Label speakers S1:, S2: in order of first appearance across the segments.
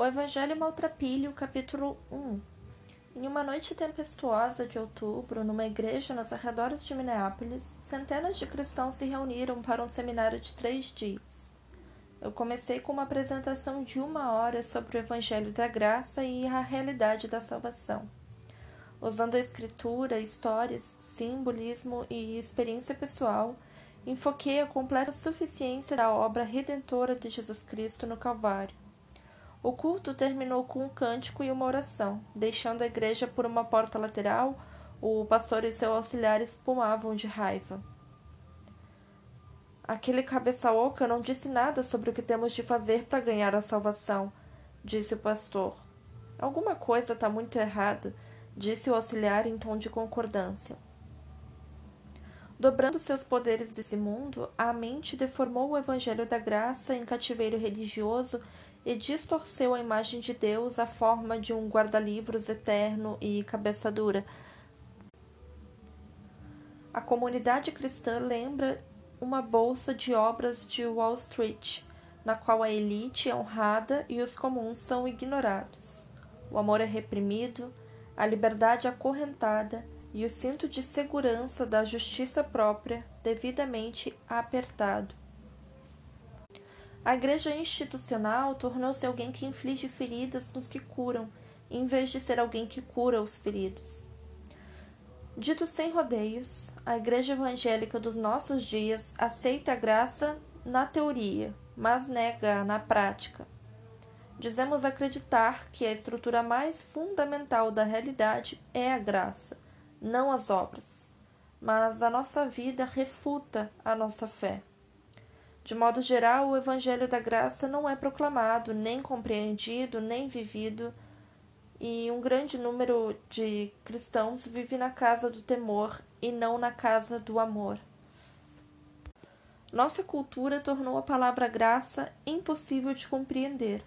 S1: O Evangelho Maltrapilho, capítulo 1 Em uma noite tempestuosa de outubro, numa igreja nos arredores de Minneapolis, centenas de cristãos se reuniram para um seminário de três dias. Eu comecei com uma apresentação de uma hora sobre o Evangelho da Graça e a realidade da salvação. Usando a escritura, histórias, simbolismo e experiência pessoal, enfoquei a completa suficiência da obra redentora de Jesus Cristo no Calvário o culto terminou com um cântico e uma oração. Deixando a igreja por uma porta lateral, o pastor e seu auxiliar espumavam de raiva. Aquele cabeça oca não disse nada sobre o que temos de fazer para ganhar a salvação, disse o pastor. Alguma coisa está muito errada, disse o auxiliar em tom de concordância. Dobrando seus poderes desse mundo, a mente deformou o evangelho da graça em cativeiro religioso e distorceu a imagem de Deus à forma de um guarda-livros eterno e cabeça dura. A comunidade cristã lembra uma bolsa de obras de Wall Street, na qual a elite é honrada e os comuns são ignorados. O amor é reprimido, a liberdade acorrentada e o cinto de segurança da justiça própria devidamente apertado. A igreja institucional tornou-se alguém que inflige feridas nos que curam, em vez de ser alguém que cura os feridos. Dito sem rodeios, a igreja evangélica dos nossos dias aceita a graça na teoria, mas nega na prática. Dizemos acreditar que a estrutura mais fundamental da realidade é a graça, não as obras. Mas a nossa vida refuta a nossa fé. De modo geral, o Evangelho da Graça não é proclamado, nem compreendido, nem vivido, e um grande número de cristãos vive na casa do temor e não na casa do amor. Nossa cultura tornou a palavra graça impossível de compreender.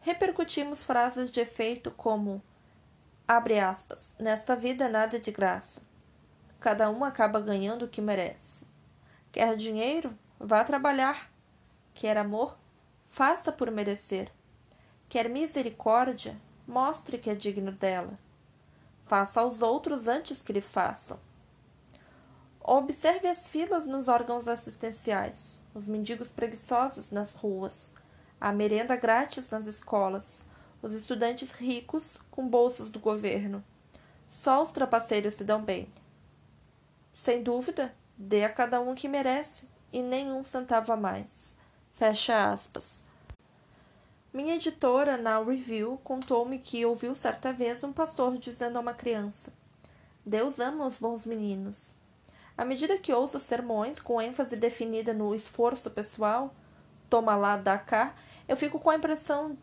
S1: Repercutimos frases de efeito como abre aspas, nesta vida nada é de graça. Cada um acaba ganhando o que merece. Quer dinheiro? Vá trabalhar. Quer amor? Faça por merecer. Quer misericórdia? Mostre que é digno dela. Faça aos outros antes que lhe façam. Observe as filas nos órgãos assistenciais, os mendigos preguiçosos nas ruas, a merenda grátis nas escolas, os estudantes ricos com bolsas do governo. Só os trapaceiros se dão bem. Sem dúvida, dê a cada um o que merece e nem um centavo a mais. Fecha aspas. Minha editora, na Review, contou-me que ouviu certa vez um pastor dizendo a uma criança: Deus ama os bons meninos. À medida que ouço sermões com ênfase definida no esforço pessoal, toma lá, dá cá, eu fico com a impressão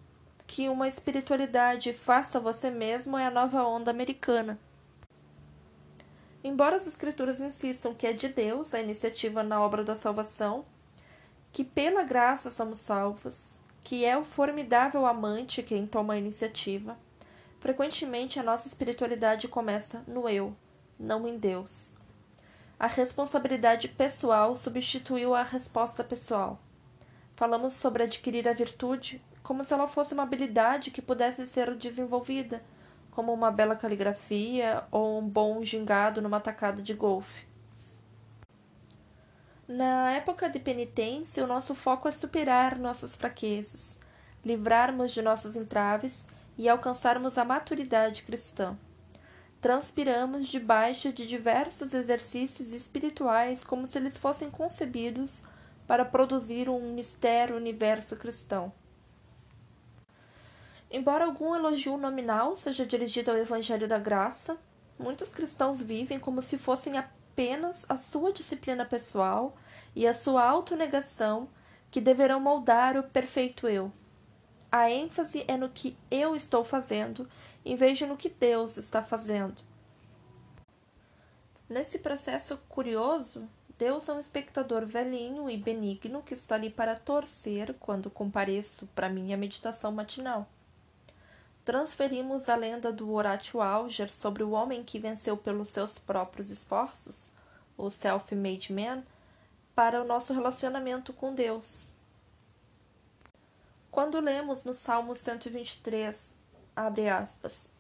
S1: que uma espiritualidade faça você mesmo é a nova onda americana Embora as Escrituras insistam que é de Deus a iniciativa na obra da salvação, que pela graça somos salvos, que é o formidável amante quem toma a iniciativa, frequentemente a nossa espiritualidade começa no eu, não em Deus. A responsabilidade pessoal substituiu a resposta pessoal. Falamos sobre adquirir a virtude como se ela fosse uma habilidade que pudesse ser desenvolvida como uma bela caligrafia ou um bom gingado numa tacada de golfe. Na época de penitência, o nosso foco é superar nossas fraquezas, livrarmos de nossos entraves e alcançarmos a maturidade cristã. Transpiramos debaixo de diversos exercícios espirituais como se eles fossem concebidos para produzir um mistério universo cristão. Embora algum elogio nominal seja dirigido ao Evangelho da Graça, muitos cristãos vivem como se fossem apenas a sua disciplina pessoal e a sua autonegação que deverão moldar o perfeito eu. A ênfase é no que eu estou fazendo, em vez de no que Deus está fazendo. Nesse processo curioso, Deus é um espectador velhinho e benigno que está ali para torcer quando compareço para minha meditação matinal transferimos a lenda do Horatio Alger sobre o homem que venceu pelos seus próprios esforços, o self-made man, para o nosso relacionamento com Deus. Quando lemos no Salmo 123, abre aspas,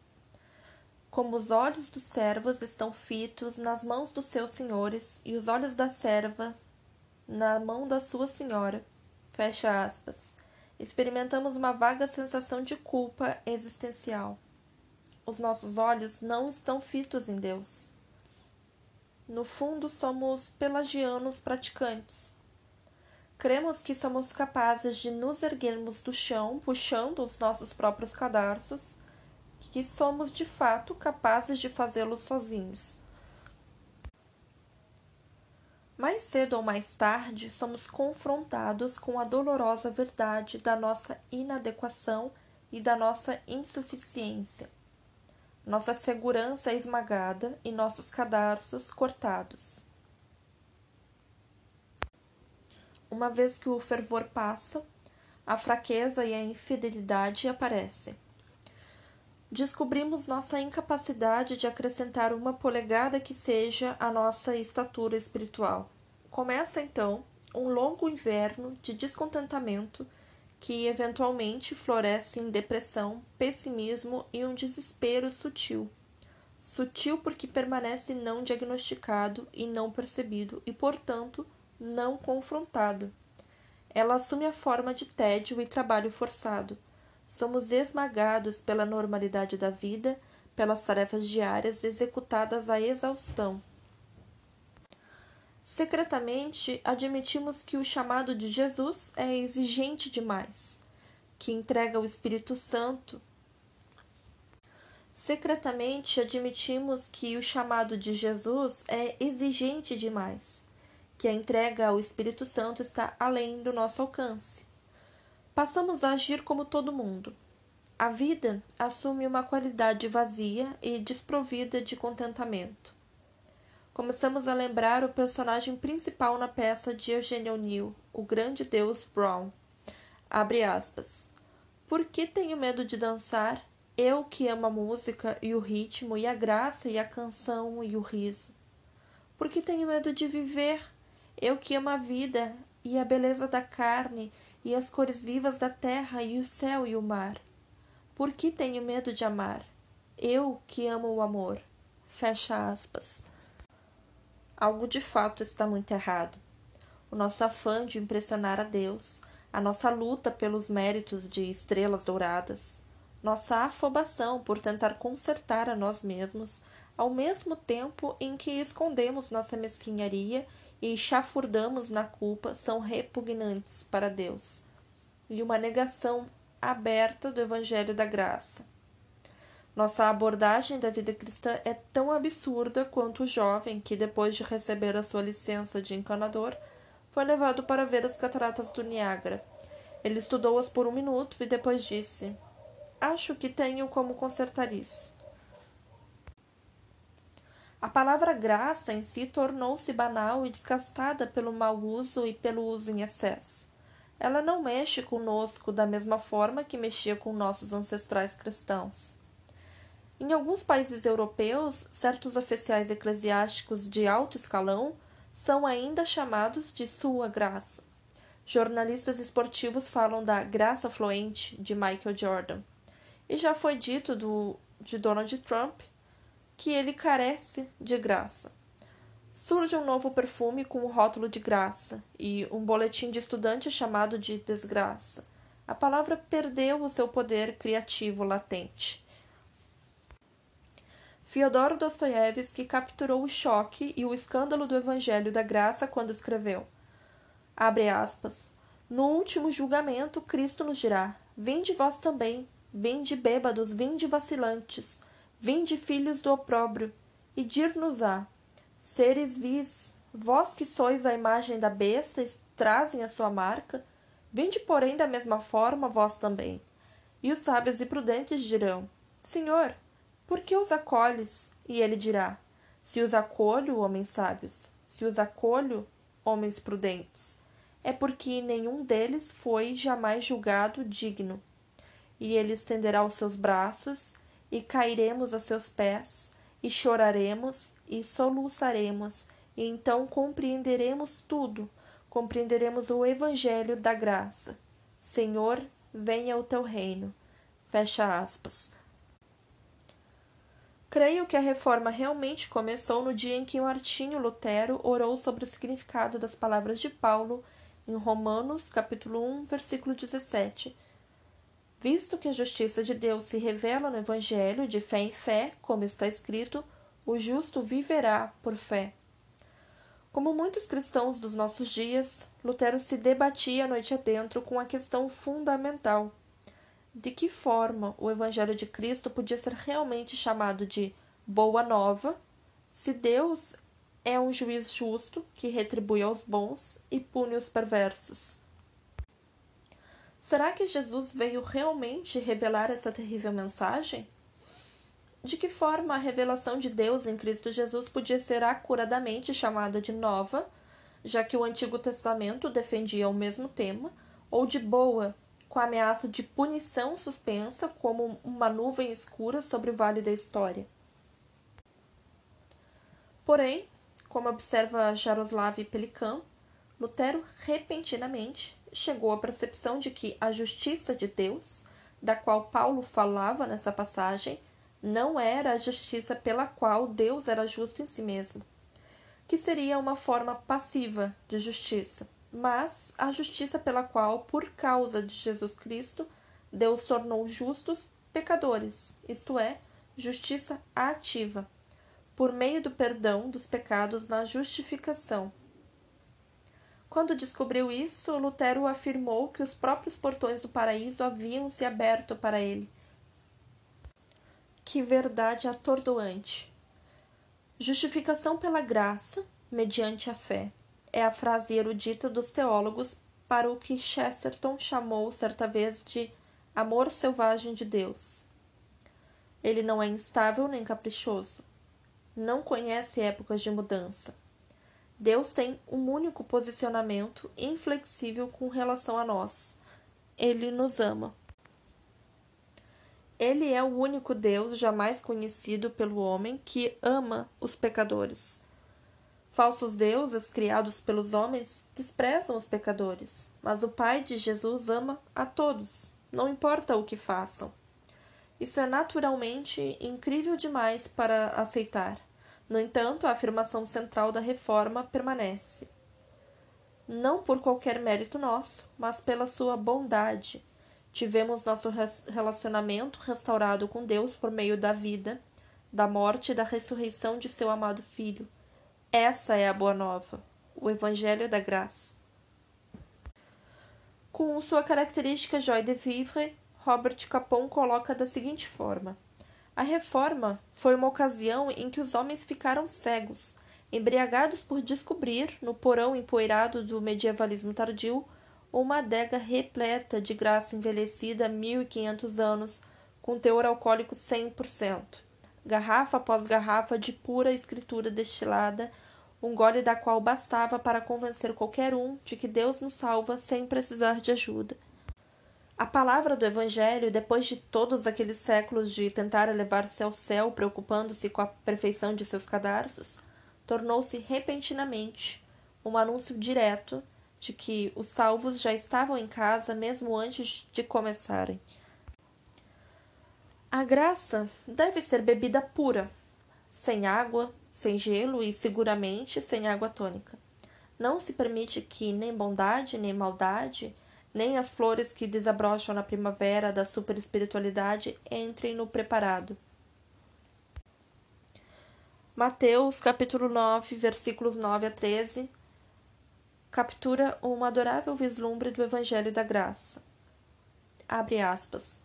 S1: como os olhos dos servos estão fitos nas mãos dos seus senhores e os olhos da serva na mão da sua senhora, fecha aspas, experimentamos uma vaga sensação de culpa existencial. Os nossos olhos não estão fitos em Deus. No fundo, somos pelagianos praticantes Cremos que somos capazes de nos erguermos do chão, puxando os nossos próprios cadarços, que somos de fato capazes de fazê-lo sozinhos. Mais cedo ou mais tarde, somos confrontados com a dolorosa verdade da nossa inadequação e da nossa insuficiência. Nossa segurança é esmagada e nossos cadarços cortados. uma vez que o fervor passa, a fraqueza e a infidelidade aparecem. Descobrimos nossa incapacidade de acrescentar uma polegada que seja a nossa estatura espiritual. Começa então um longo inverno de descontentamento que eventualmente floresce em depressão, pessimismo e um desespero sutil. Sutil porque permanece não diagnosticado e não percebido e, portanto, não confrontado. Ela assume a forma de tédio e trabalho forçado. Somos esmagados pela normalidade da vida, pelas tarefas diárias executadas à exaustão. Secretamente, admitimos que o chamado de Jesus é exigente demais, que entrega o Espírito Santo. Secretamente, admitimos que o chamado de Jesus é exigente demais, que a entrega ao Espírito Santo está além do nosso alcance. Passamos a agir como todo mundo. A vida assume uma qualidade vazia e desprovida de contentamento. Começamos a lembrar o personagem principal na peça de Eugênio O'Neill, o grande deus Brown. Abre aspas. Por que tenho medo de dançar? Eu que amo a música e o ritmo e a graça e a canção e o riso. Por que tenho medo de viver? Eu que amo a vida e a beleza da carne e as cores vivas da terra e o céu e o mar. Por que tenho medo de amar? Eu que amo o amor. Fecha aspas. Algo de fato está muito errado. O nosso afã de impressionar a Deus, a nossa luta pelos méritos de estrelas douradas, nossa afobação por tentar consertar a nós mesmos, ao mesmo tempo em que escondemos nossa mesquinharia e chafurdamos na culpa são repugnantes para Deus e uma negação aberta do Evangelho da Graça. Nossa abordagem da vida cristã é tão absurda quanto o jovem que, depois de receber a sua licença de encanador, foi levado para ver as cataratas do Niágara. Ele estudou-as por um minuto e depois disse: Acho que tenho como consertar isso. A palavra graça em si tornou-se banal e desgastada pelo mau uso e pelo uso em excesso. Ela não mexe conosco da mesma forma que mexia com nossos ancestrais cristãos. Em alguns países europeus, certos oficiais eclesiásticos de alto escalão são ainda chamados de Sua Graça. Jornalistas esportivos falam da graça fluente de Michael Jordan. E já foi dito do, de Donald Trump que ele carece de graça. Surge um novo perfume com o rótulo de graça e um boletim de estudante chamado de desgraça. A palavra perdeu o seu poder criativo latente. Fyodor Dostoiévski capturou o choque e o escândalo do Evangelho da Graça quando escreveu: Abre aspas. No último julgamento, Cristo nos dirá: Vinde vós também, vinde bêbados, vinde vacilantes Vinde, filhos do opróbrio, e dir-nos-á: Seres vis, vós que sois a imagem da besta, trazem a sua marca, vinde, porém, da mesma forma vós também. E os sábios e prudentes dirão: Senhor, por que os acolhes? E ele dirá: Se os acolho, homens sábios, se os acolho, homens prudentes, é porque nenhum deles foi jamais julgado digno. E ele estenderá os seus braços e cairemos a seus pés, e choraremos e soluçaremos, e então compreenderemos tudo, compreenderemos o Evangelho da graça. Senhor, venha o teu reino. Fecha aspas. Creio que a reforma realmente começou no dia em que Martinho Lutero orou sobre o significado das palavras de Paulo em Romanos, capítulo 1, versículo 17. Visto que a justiça de Deus se revela no evangelho de fé em fé, como está escrito, o justo viverá por fé. Como muitos cristãos dos nossos dias, Lutero se debatia noite adentro com a questão fundamental: de que forma o Evangelho de Cristo podia ser realmente chamado de Boa Nova, se Deus é um juiz justo que retribui aos bons e pune os perversos. Será que Jesus veio realmente revelar essa terrível mensagem? De que forma a revelação de Deus em Cristo Jesus podia ser acuradamente chamada de nova, já que o Antigo Testamento defendia o mesmo tema, ou de boa, com a ameaça de punição suspensa como uma nuvem escura sobre o vale da história. Porém, como observa Jaroslav Pelikan, Lutero repentinamente chegou à percepção de que a justiça de Deus, da qual Paulo falava nessa passagem, não era a justiça pela qual Deus era justo em si mesmo, que seria uma forma passiva de justiça mas a justiça pela qual, por causa de Jesus Cristo, Deus tornou justos pecadores, isto é, justiça ativa, por meio do perdão dos pecados na justificação. Quando descobriu isso, Lutero afirmou que os próprios portões do paraíso haviam se aberto para ele. Que verdade atordoante! Justificação pela graça, mediante a fé é a frase erudita dos teólogos para o que Chesterton chamou certa vez de amor selvagem de Deus. Ele não é instável nem caprichoso. Não conhece épocas de mudança. Deus tem um único posicionamento inflexível com relação a nós. Ele nos ama. Ele é o único Deus jamais conhecido pelo homem que ama os pecadores Falsos deuses criados pelos homens desprezam os pecadores, mas o Pai de Jesus ama a todos, não importa o que façam. Isso é naturalmente incrível demais para aceitar. No entanto, a afirmação central da reforma permanece. Não por qualquer mérito nosso, mas pela sua bondade. Tivemos nosso relacionamento restaurado com Deus por meio da vida, da morte e da ressurreição de seu amado Filho essa é a boa nova, o Evangelho da Graça. Com sua característica joie de vivre, Robert Capon coloca da seguinte forma: A reforma foi uma ocasião em que os homens ficaram cegos, embriagados por descobrir, no porão empoeirado do medievalismo tardio, uma adega repleta de graça envelhecida há mil e quinhentos anos, com teor alcoólico cem por cento garrafa após garrafa de pura escritura destilada, um gole da qual bastava para convencer qualquer um de que Deus nos salva sem precisar de ajuda. A palavra do Evangelho, depois de todos aqueles séculos de tentar elevar-se ao céu, preocupando-se com a perfeição de seus cadarços, tornou-se repentinamente um anúncio direto de que os salvos já estavam em casa mesmo antes de começarem. A graça deve ser bebida pura, sem água, sem gelo e seguramente sem água tônica. Não se permite que nem bondade, nem maldade, nem as flores que desabrocham na primavera da superespiritualidade entrem no preparado. Mateus capítulo 9, versículos 9 a 13, captura um adorável vislumbre do Evangelho da Graça. Abre aspas.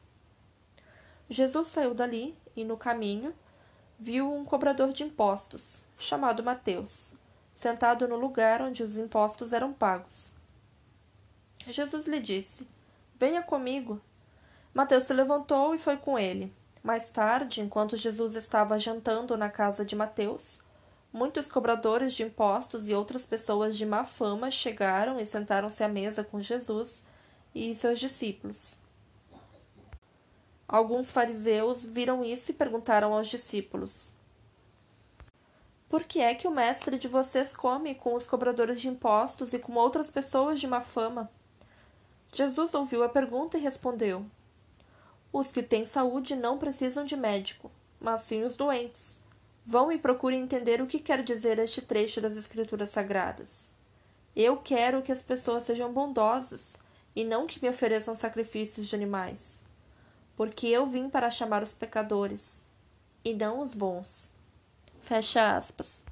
S1: Jesus saiu dali e, no caminho, viu um cobrador de impostos, chamado Mateus, sentado no lugar onde os impostos eram pagos. Jesus lhe disse: Venha comigo. Mateus se levantou e foi com ele. Mais tarde, enquanto Jesus estava jantando na casa de Mateus, muitos cobradores de impostos e outras pessoas de má fama chegaram e sentaram-se à mesa com Jesus e seus discípulos. Alguns fariseus viram isso e perguntaram aos discípulos: Por que é que o mestre de vocês come com os cobradores de impostos e com outras pessoas de má fama? Jesus ouviu a pergunta e respondeu: Os que têm saúde não precisam de médico, mas sim os doentes. Vão e procurem entender o que quer dizer este trecho das Escrituras Sagradas. Eu quero que as pessoas sejam bondosas e não que me ofereçam sacrifícios de animais, porque eu vim para chamar os pecadores e não os bons. Fecha aspas.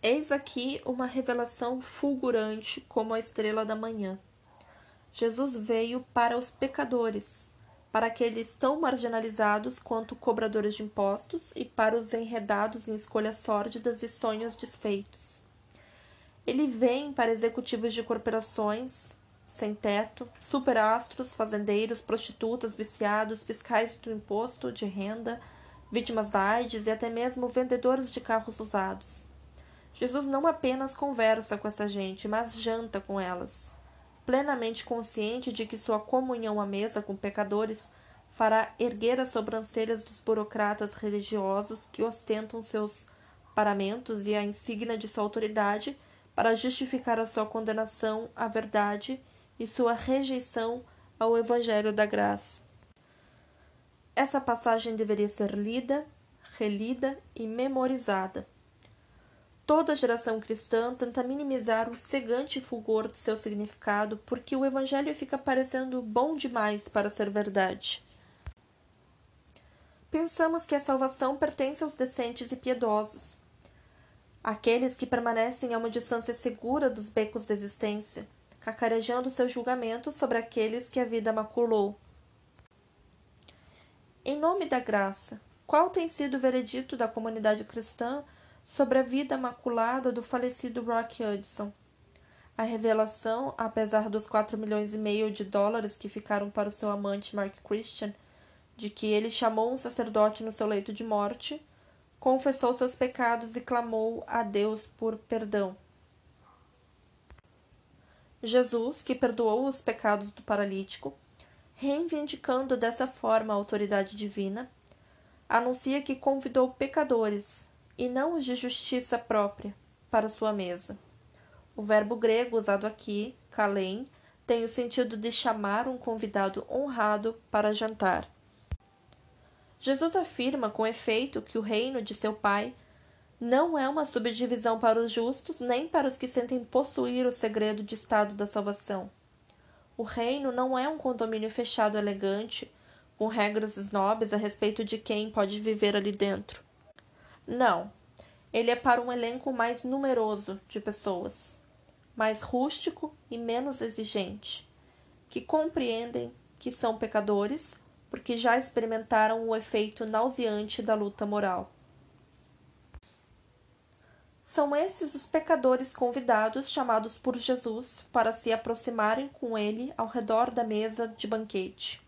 S1: Eis aqui uma revelação fulgurante como a estrela da manhã. Jesus veio para os pecadores, para aqueles tão marginalizados quanto cobradores de impostos e para os enredados em escolhas sórdidas e sonhos desfeitos. Ele vem para executivos de corporações, sem teto, superastros, fazendeiros, prostitutas, viciados, fiscais do imposto de renda, vítimas da AIDS e até mesmo vendedores de carros usados. Jesus não apenas conversa com essa gente, mas janta com elas plenamente consciente de que sua comunhão à mesa com pecadores fará erguer as sobrancelhas dos burocratas religiosos que ostentam seus paramentos e a insígnia de sua autoridade para justificar a sua condenação à verdade e sua rejeição ao Evangelho da Graça. Essa passagem deveria ser lida, relida e memorizada. Toda geração cristã tenta minimizar o cegante fulgor de seu significado porque o Evangelho fica parecendo bom demais para ser verdade. Pensamos que a salvação pertence aos decentes e piedosos, aqueles que permanecem a uma distância segura dos becos da existência, cacarejando seu julgamento sobre aqueles que a vida maculou. Em nome da graça, qual tem sido o veredito da comunidade cristã sobre a vida maculada do falecido Rock Hudson. A revelação, apesar dos quatro milhões e meio de dólares que ficaram para o seu amante Mark Christian, de que ele chamou um sacerdote no seu leito de morte, confessou seus pecados e clamou a Deus por perdão. Jesus, que perdoou os pecados do paralítico, reivindicando dessa forma a autoridade divina, anuncia que convidou pecadores e não os de justiça própria, para sua mesa. O verbo grego usado aqui, kalem, tem o sentido de chamar um convidado honrado para jantar. Jesus afirma com efeito que o reino de seu Pai não é uma subdivisão para os justos nem para os que sentem possuir o segredo de estado da salvação. O reino não é um condomínio fechado elegante, com regras snobs a respeito de quem pode viver ali dentro. Não. Ele é para um elenco mais numeroso de pessoas, mais rústico e menos exigente, que compreendem que são pecadores porque já experimentaram o efeito nauseante da luta moral. São esses os pecadores convidados chamados por Jesus para se aproximarem com ele ao redor da mesa de banquete.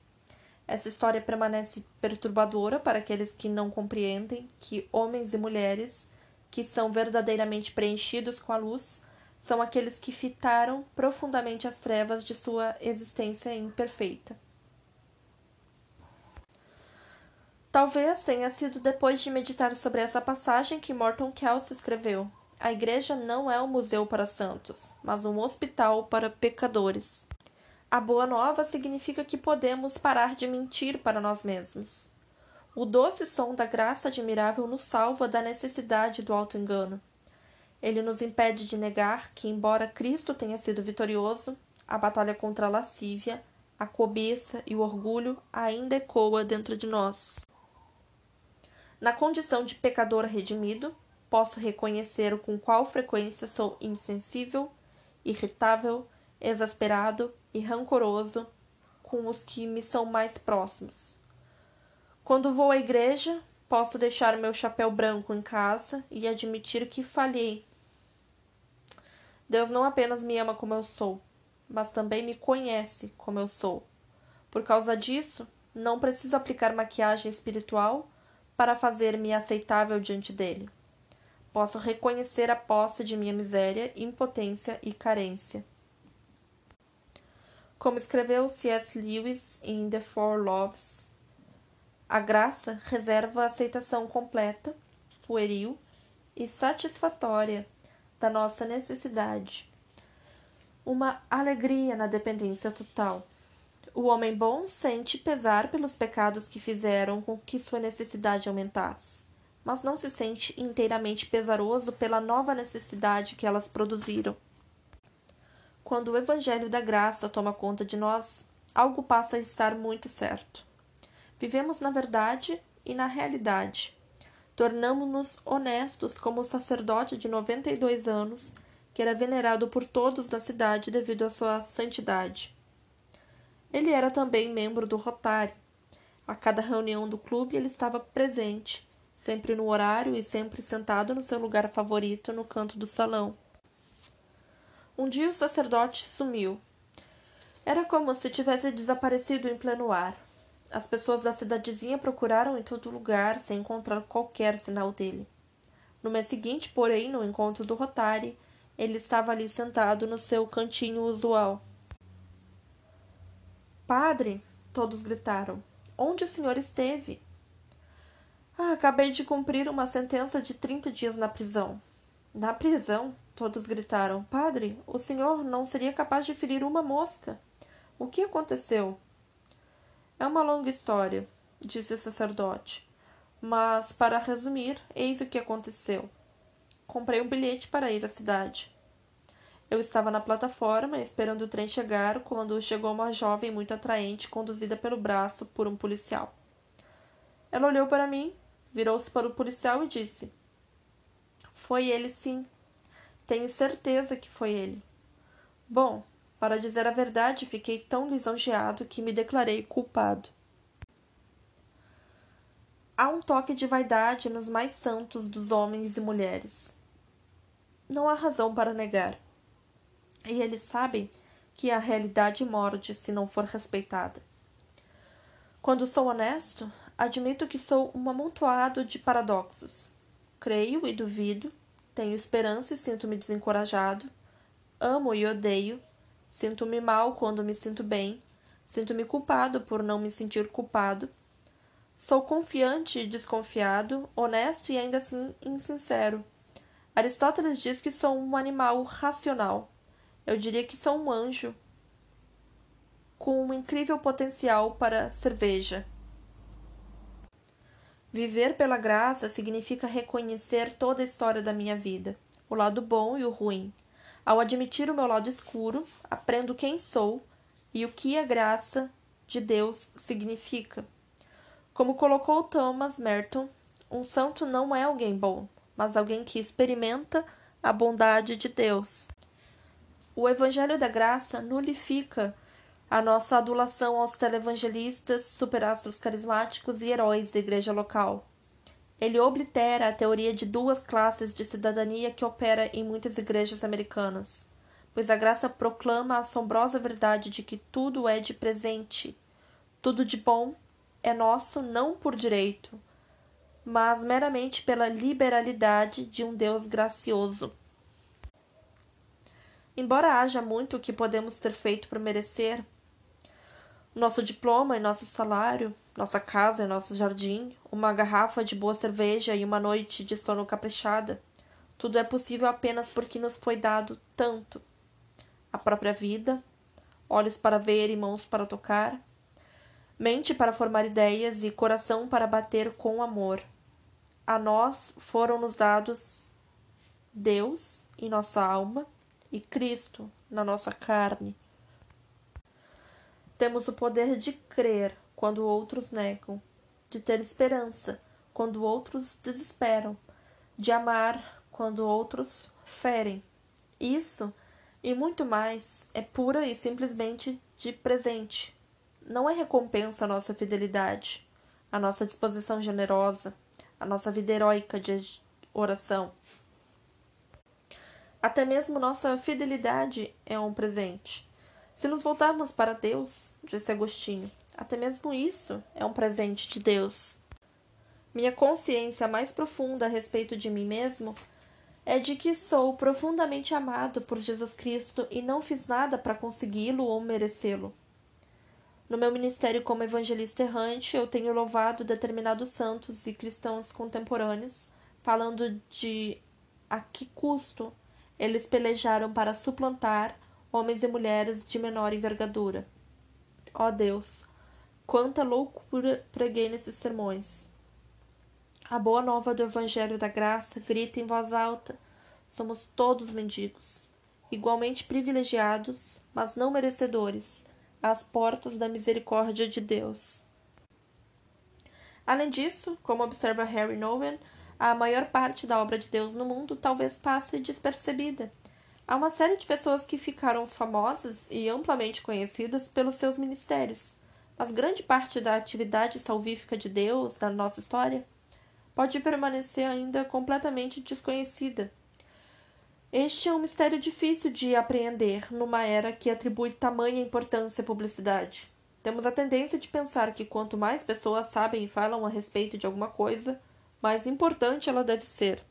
S1: Essa história permanece perturbadora para aqueles que não compreendem que homens e mulheres que são verdadeiramente preenchidos com a luz são aqueles que fitaram profundamente as trevas de sua existência imperfeita. Talvez tenha sido depois de meditar sobre essa passagem que Morton Kelsey escreveu: A igreja não é um museu para santos, mas um hospital para pecadores. A boa nova significa que podemos parar de mentir para nós mesmos. O doce som da graça admirável nos salva da necessidade do auto-engano. Ele nos impede de negar que, embora Cristo tenha sido vitorioso, a batalha contra a lascívia, a cobiça e o orgulho ainda ecoa dentro de nós. Na condição de pecador redimido, posso reconhecer com qual frequência sou insensível, irritável, exasperado e rancoroso com os que me são mais próximos. Quando vou à igreja, posso deixar meu chapéu branco em casa e admitir que falhei. Deus não apenas me ama como eu sou, mas também me conhece como eu sou. Por causa disso, não preciso aplicar maquiagem espiritual para fazer-me aceitável diante dele. Posso reconhecer a posse de minha miséria, impotência e carência como escreveu C.S. Lewis em The Four Loves, a graça reserva a aceitação completa, pueril e satisfatória da nossa necessidade. uma alegria na dependência total. O homem bom sente pesar pelos pecados que fizeram com que sua necessidade aumentasse, mas não se sente inteiramente pesaroso pela nova necessidade que elas produziram. Quando o Evangelho da Graça toma conta de nós, algo passa a estar muito certo. Vivemos na verdade e na realidade. Tornamo-nos honestos como o sacerdote de noventa e dois anos, que era venerado por todos na cidade devido à sua santidade. Ele era também membro do Rotary. A cada reunião do clube ele estava presente, sempre no horário e sempre sentado no seu lugar favorito no canto do salão. Um dia o sacerdote sumiu. Era como se tivesse desaparecido em pleno ar. As pessoas da cidadezinha procuraram em todo lugar sem encontrar qualquer sinal dele. No mês seguinte, porém, no encontro do Rotary, ele estava ali sentado no seu cantinho usual. Padre, todos gritaram, onde o senhor esteve? Ah, acabei de cumprir uma sentença de trinta dias na prisão. Na prisão? Todos gritaram: Padre, o senhor não seria capaz de ferir uma mosca. O que aconteceu? É uma longa história, disse o sacerdote. Mas, para resumir, eis o que aconteceu. Comprei um bilhete para ir à cidade. Eu estava na plataforma, esperando o trem chegar, quando chegou uma jovem muito atraente, conduzida pelo braço por um policial. Ela olhou para mim, virou-se para o policial e disse: Foi ele, sim. Tenho certeza que foi ele. Bom, para dizer a verdade, fiquei tão lisonjeado que me declarei culpado. Há um toque de vaidade nos mais santos dos homens e mulheres. Não há razão para negar. E eles sabem que a realidade morde se não for respeitada. Quando sou honesto, admito que sou um amontoado de paradoxos. Creio e duvido, tenho esperança e sinto-me desencorajado. Amo e odeio. Sinto-me mal quando me sinto bem. Sinto-me culpado por não me sentir culpado. Sou confiante e desconfiado, honesto e ainda assim insincero. Aristóteles diz que sou um animal racional. Eu diria que sou um anjo com um incrível potencial para cerveja. Viver pela graça significa reconhecer toda a história da minha vida, o lado bom e o ruim. Ao admitir o meu lado escuro, aprendo quem sou e o que a graça de Deus significa. Como colocou Thomas Merton, um santo não é alguém bom, mas alguém que experimenta a bondade de Deus. O Evangelho da Graça nulifica a nossa adulação aos televangelistas, superastros carismáticos e heróis da igreja local. Ele oblitera a teoria de duas classes de cidadania que opera em muitas igrejas americanas, pois a graça proclama a assombrosa verdade de que tudo é de presente, tudo de bom é nosso não por direito, mas meramente pela liberalidade de um Deus gracioso. Embora haja muito que podemos ter feito para merecer, nosso diploma e nosso salário, nossa casa e nosso jardim, uma garrafa de boa cerveja e uma noite de sono caprichada. Tudo é possível apenas porque nos foi dado tanto. A própria vida, olhos para ver e mãos para tocar, mente para formar ideias e coração para bater com amor. A nós foram nos dados Deus em nossa alma e Cristo na nossa carne. Temos o poder de crer quando outros negam, de ter esperança quando outros desesperam, de amar quando outros ferem. Isso e muito mais é pura e simplesmente de presente. Não é recompensa a nossa fidelidade, a nossa disposição generosa, a nossa vida heróica de oração. Até mesmo nossa fidelidade é um presente. Se nos voltarmos para Deus, disse Agostinho, até mesmo isso é um presente de Deus. Minha consciência mais profunda a respeito de mim mesmo é de que sou profundamente amado por Jesus Cristo e não fiz nada para consegui-lo ou merecê-lo. No meu ministério como evangelista errante, eu tenho louvado determinados santos e cristãos contemporâneos, falando de a que custo eles pelejaram para suplantar homens e mulheres de menor envergadura. Ó oh Deus, quanta loucura preguei nesses sermões. A boa nova do Evangelho da Graça grita em voz alta: somos todos mendigos, igualmente privilegiados, mas não merecedores, às portas da misericórdia de Deus. Além disso, como observa Harry Nowen, a maior parte da obra de Deus no mundo talvez passe despercebida. Há uma série de pessoas que ficaram famosas e amplamente conhecidas pelos seus ministérios, mas grande parte da atividade salvífica de Deus na nossa história pode permanecer ainda completamente desconhecida. Este é um mistério difícil de apreender numa era que atribui tamanha importância à publicidade. Temos a tendência de pensar que quanto mais pessoas sabem e falam a respeito de alguma coisa, mais importante ela deve ser.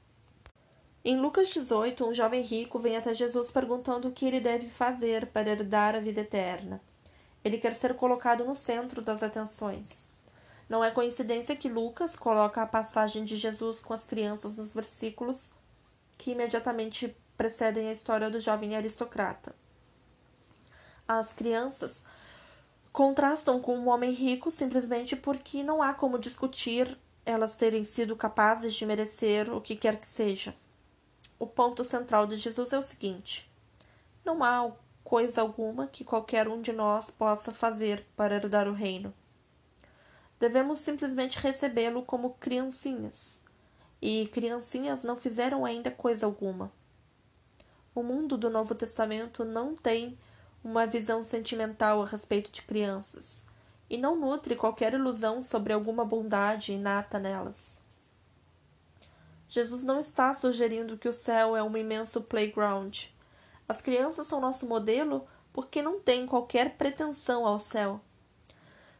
S1: Em Lucas 18, um jovem rico vem até Jesus perguntando o que ele deve fazer para herdar a vida eterna. Ele quer ser colocado no centro das atenções. Não é coincidência que Lucas coloca a passagem de Jesus com as crianças nos versículos que imediatamente precedem a história do jovem aristocrata. As crianças contrastam com um homem rico simplesmente porque não há como discutir elas terem sido capazes de merecer o que quer que seja. O ponto central de Jesus é o seguinte: não há coisa alguma que qualquer um de nós possa fazer para herdar o reino. Devemos simplesmente recebê-lo como criancinhas. E criancinhas não fizeram ainda coisa alguma. O mundo do Novo Testamento não tem uma visão sentimental a respeito de crianças e não nutre qualquer ilusão sobre alguma bondade inata nelas. Jesus não está sugerindo que o céu é um imenso playground. As crianças são nosso modelo porque não têm qualquer pretensão ao céu.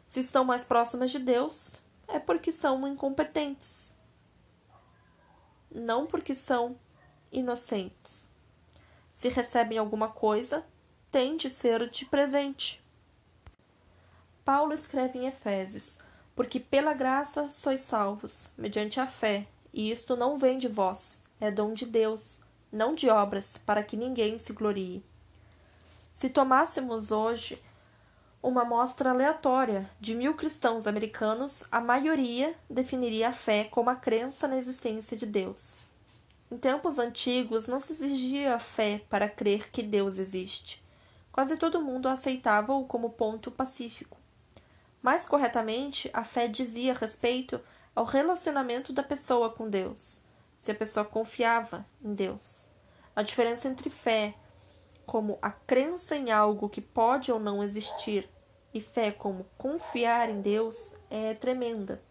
S1: Se estão mais próximas de Deus, é porque são incompetentes, não porque são inocentes. Se recebem alguma coisa, tem de ser de presente. Paulo escreve em Efésios: Porque pela graça sois salvos, mediante a fé, e isto não vem de vós, é dom de Deus, não de obras, para que ninguém se glorie. Se tomássemos hoje uma amostra aleatória de mil cristãos americanos, a maioria definiria a fé como a crença na existência de Deus. Em tempos antigos não se exigia fé para crer que Deus existe. Quase todo mundo aceitava-o como ponto pacífico. Mais corretamente, a fé dizia respeito ao relacionamento da pessoa com Deus, se a pessoa confiava em Deus. A diferença entre fé, como a crença em algo que pode ou não existir, e fé como confiar em Deus, é tremenda.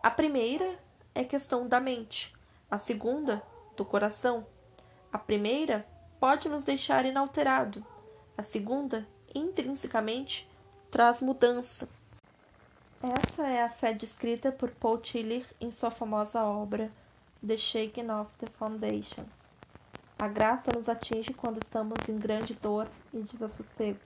S1: A primeira é questão da mente, a segunda, do coração. A primeira pode nos deixar inalterado. A segunda, intrinsecamente, traz mudança. Essa é a fé descrita por Paul Tillich em sua famosa obra The Shaking of the Foundations. A graça nos atinge quando estamos em grande dor e desassossego.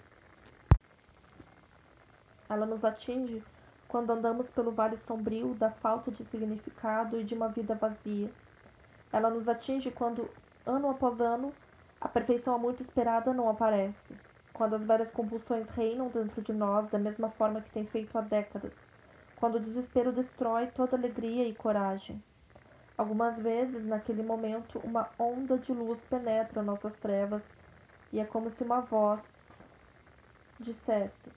S1: Ela nos atinge quando andamos pelo vale sombrio da falta de significado e de uma vida vazia. Ela nos atinge quando, ano após ano, a perfeição muito esperada não aparece, quando as velhas compulsões reinam dentro de nós da mesma forma que tem feito há décadas, quando o desespero destrói toda alegria e coragem. Algumas vezes, naquele momento, uma onda de luz penetra nossas trevas e é como se uma voz dissesse: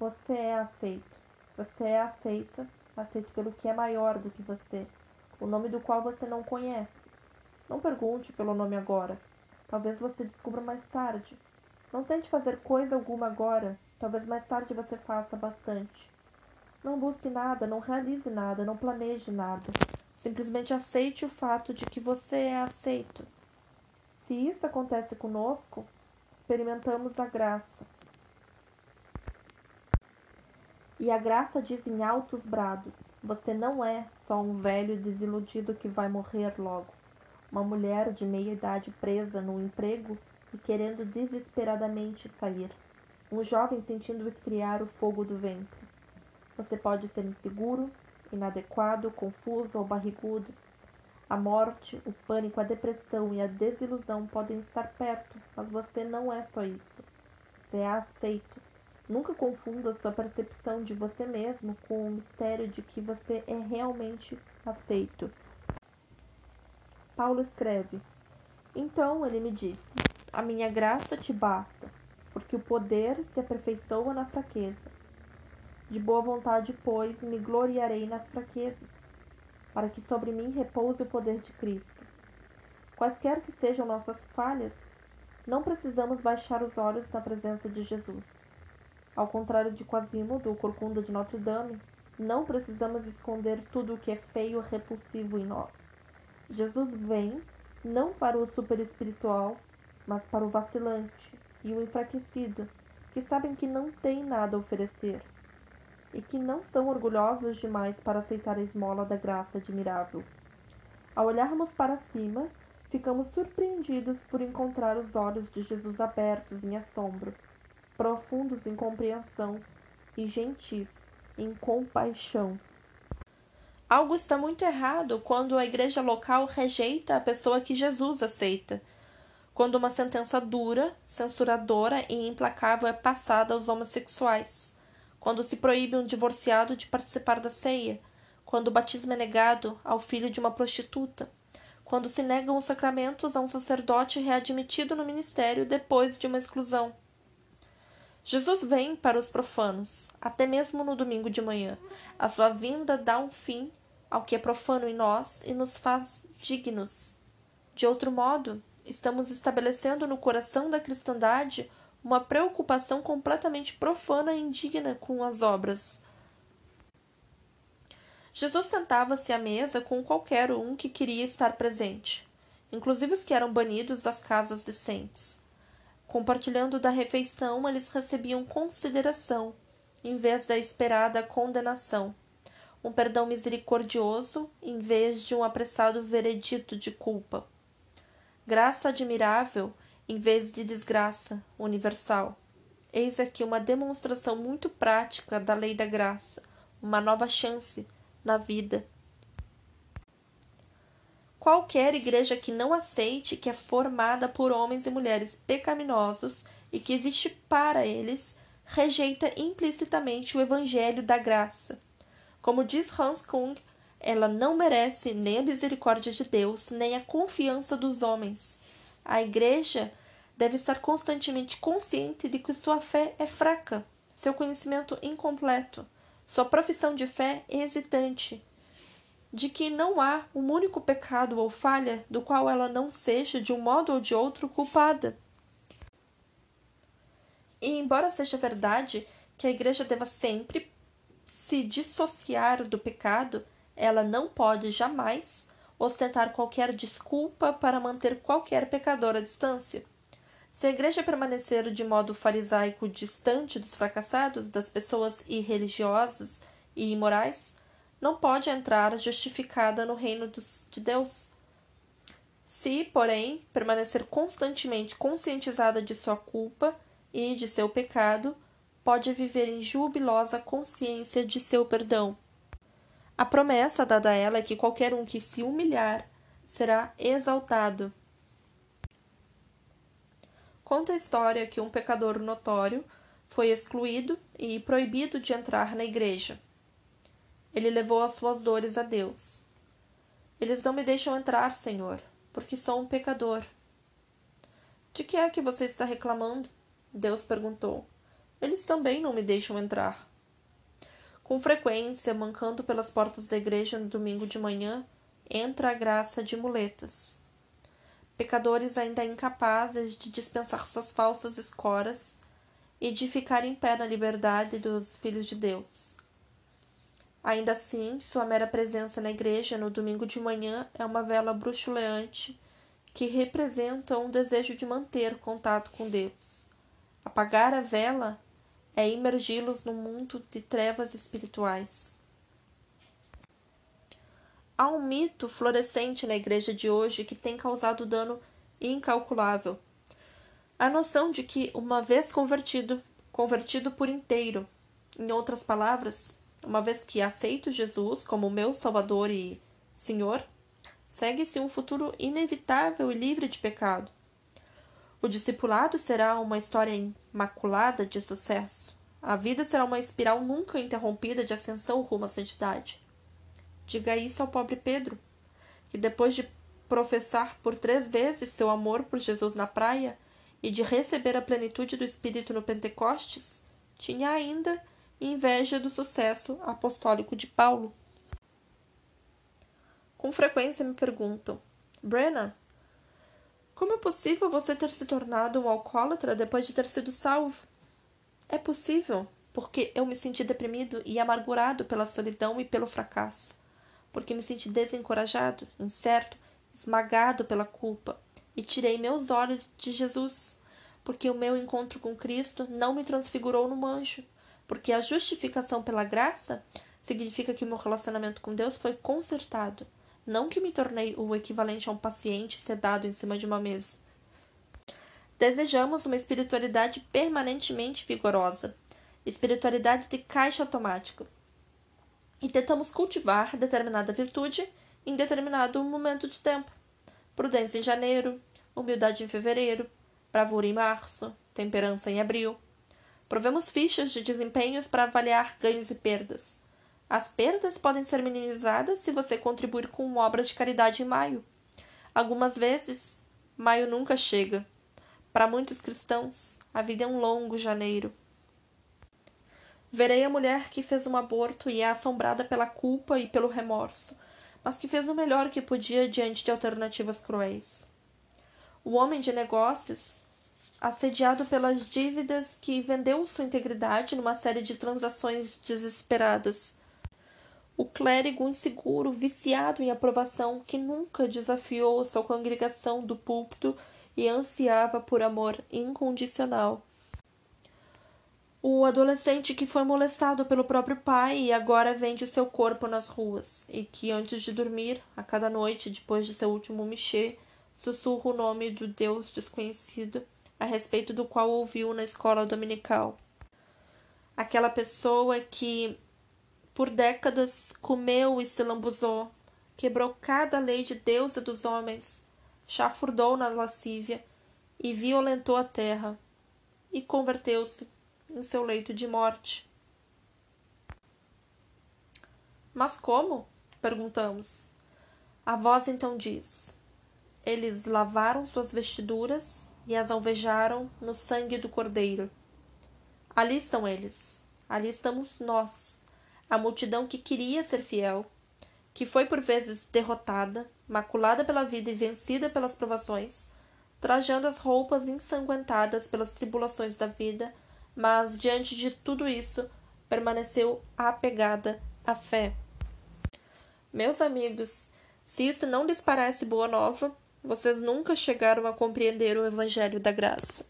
S1: Você é aceito. Você é aceita, aceito pelo que é maior do que você, o nome do qual você não conhece. Não pergunte pelo nome agora. Talvez você descubra mais tarde. Não tente fazer coisa alguma agora. Talvez mais tarde você faça bastante. Não busque nada, não realize nada, não planeje nada. Simplesmente aceite o fato de que você é aceito. Se isso acontece conosco, experimentamos a graça. E a graça diz em altos brados: Você não é só um velho desiludido que vai morrer logo uma mulher de meia idade presa no emprego e querendo desesperadamente sair, um jovem sentindo esfriar o fogo do ventre. Você pode ser inseguro, inadequado, confuso ou barrigudo. A morte, o pânico, a depressão e a desilusão podem estar perto, mas você não é só isso. Você é aceito. Nunca confunda sua percepção de você mesmo com o mistério de que você é realmente aceito. Paulo escreve: Então ele me disse: A minha graça te basta, porque o poder se aperfeiçoa na fraqueza. De boa vontade, pois, me gloriarei nas fraquezas para que sobre mim repouse o poder de Cristo. Quaisquer que sejam nossas falhas, não precisamos baixar os olhos na presença de Jesus. Ao contrário de Quasimodo, o corcunda de Notre Dame, não precisamos esconder tudo o que é feio e repulsivo em nós. Jesus vem não para o superespiritual, mas para o vacilante e o enfraquecido, que sabem que não têm nada a oferecer e que não são orgulhosos demais para aceitar a esmola da graça admirável. Ao olharmos para cima, ficamos surpreendidos por encontrar os olhos de Jesus abertos em assombro, profundos em compreensão e gentis em compaixão. Algo está muito errado quando a igreja local rejeita a pessoa que Jesus aceita. Quando uma sentença dura, censuradora e implacável é passada aos homossexuais quando se proíbe um divorciado de participar da ceia, quando o batismo é negado ao filho de uma prostituta, quando se negam os sacramentos a um sacerdote readmitido no ministério depois de uma exclusão. Jesus vem para os profanos, até mesmo no domingo de manhã. A sua vinda dá um fim ao que é profano em nós e nos faz dignos. De outro modo, estamos estabelecendo no coração da cristandade uma preocupação completamente profana e indigna com as obras. Jesus sentava-se à mesa com qualquer um que queria estar presente, inclusive os que eram banidos das casas decentes. Compartilhando da refeição, eles recebiam consideração, em vez da esperada condenação, um perdão misericordioso, em vez de um apressado veredito de culpa. Graça admirável em vez de desgraça universal. Eis aqui uma demonstração muito prática da lei da graça, uma nova chance na vida. Qualquer igreja que não aceite que é formada por homens e mulheres pecaminosos e que existe para eles, rejeita implicitamente o evangelho da graça. Como diz Hans Kung, ela não merece nem a misericórdia de Deus, nem a confiança dos homens. A Igreja deve estar constantemente consciente de que sua fé é fraca, seu conhecimento incompleto, sua profissão de fé hesitante, de que não há um único pecado ou falha do qual ela não seja, de um modo ou de outro, culpada. E, embora seja verdade que a Igreja deva sempre se dissociar do pecado, ela não pode jamais ostentar qualquer desculpa para manter qualquer pecador à distância. Se a igreja permanecer de modo farisaico distante dos fracassados, das pessoas irreligiosas e imorais, não pode entrar justificada no reino dos, de Deus. Se, porém, permanecer constantemente conscientizada de sua culpa e de seu pecado, pode viver em jubilosa consciência de seu perdão. A promessa dada a ela é que qualquer um que se humilhar será exaltado. Conta a história que um pecador notório foi excluído e proibido de entrar na igreja. Ele levou as suas dores a Deus. Eles não me deixam entrar, Senhor, porque sou um pecador. De que é que você está reclamando? Deus perguntou. Eles também não me deixam entrar. Com frequência, mancando pelas portas da igreja no domingo de manhã, entra a graça de muletas. Pecadores ainda incapazes de dispensar suas falsas escoras e de ficar em pé na liberdade dos filhos de Deus. Ainda assim, sua mera presença na igreja no domingo de manhã é uma vela bruxuleante que representa um desejo de manter contato com Deus. Apagar a vela é imergi-los no mundo de trevas espirituais. Há um mito florescente na igreja de hoje que tem causado dano incalculável. A noção de que, uma vez convertido, convertido por inteiro, em outras palavras, uma vez que aceito Jesus como meu Salvador e Senhor, segue-se um futuro inevitável e livre de pecado. O discipulado será uma história imaculada de sucesso. A vida será uma espiral nunca interrompida de ascensão rumo à santidade. Diga isso ao pobre Pedro, que depois de professar por três vezes seu amor por Jesus na praia e de receber a plenitude do Espírito no Pentecostes, tinha ainda inveja do sucesso apostólico de Paulo. Com frequência me perguntam: Brennan, como é possível você ter se tornado um alcoólatra depois de ter sido salvo? É possível, porque eu me senti deprimido e amargurado pela solidão e pelo fracasso, porque me senti desencorajado, incerto, esmagado pela culpa, e tirei meus olhos de Jesus, porque o meu encontro com Cristo não me transfigurou no anjo, porque a justificação pela graça significa que o meu relacionamento com Deus foi consertado, não que me tornei o equivalente a um paciente sedado em cima de uma mesa. Desejamos uma espiritualidade permanentemente vigorosa, espiritualidade de caixa automático, e tentamos cultivar determinada virtude em determinado momento de tempo. Prudência em janeiro, humildade em fevereiro, bravura em março, temperança em abril. Provemos fichas de desempenhos para avaliar ganhos e perdas. As perdas podem ser minimizadas se você contribuir com obras de caridade em maio. Algumas vezes, maio nunca chega. Para muitos cristãos, a vida é um longo janeiro. Verei a mulher que fez um aborto e é assombrada pela culpa e pelo remorso, mas que fez o melhor que podia diante de alternativas cruéis. O homem de negócios assediado pelas dívidas que vendeu sua integridade numa série de transações desesperadas. O clérigo inseguro, viciado em aprovação, que nunca desafiou sua congregação do púlpito e ansiava por amor incondicional. O adolescente que foi molestado pelo próprio pai e agora vende seu corpo nas ruas, e que antes de dormir, a cada noite, depois de seu último mexer, sussurra o nome do Deus desconhecido a respeito do qual ouviu na escola dominical. Aquela pessoa que por décadas comeu e se lambuzou, quebrou cada lei de Deus e dos homens, chafurdou na lascívia e violentou a terra, e converteu-se em seu leito de morte. Mas como? perguntamos. A voz então diz: Eles lavaram suas vestiduras e as alvejaram no sangue do Cordeiro. Ali estão eles, ali estamos nós, a multidão que queria ser fiel, que foi por vezes derrotada, maculada pela vida e vencida pelas provações, trajando as roupas ensanguentadas pelas tribulações da vida, mas diante de tudo isso permaneceu apegada à fé. Meus amigos, se isso não lhes parece boa nova, vocês nunca chegaram a compreender o Evangelho da Graça.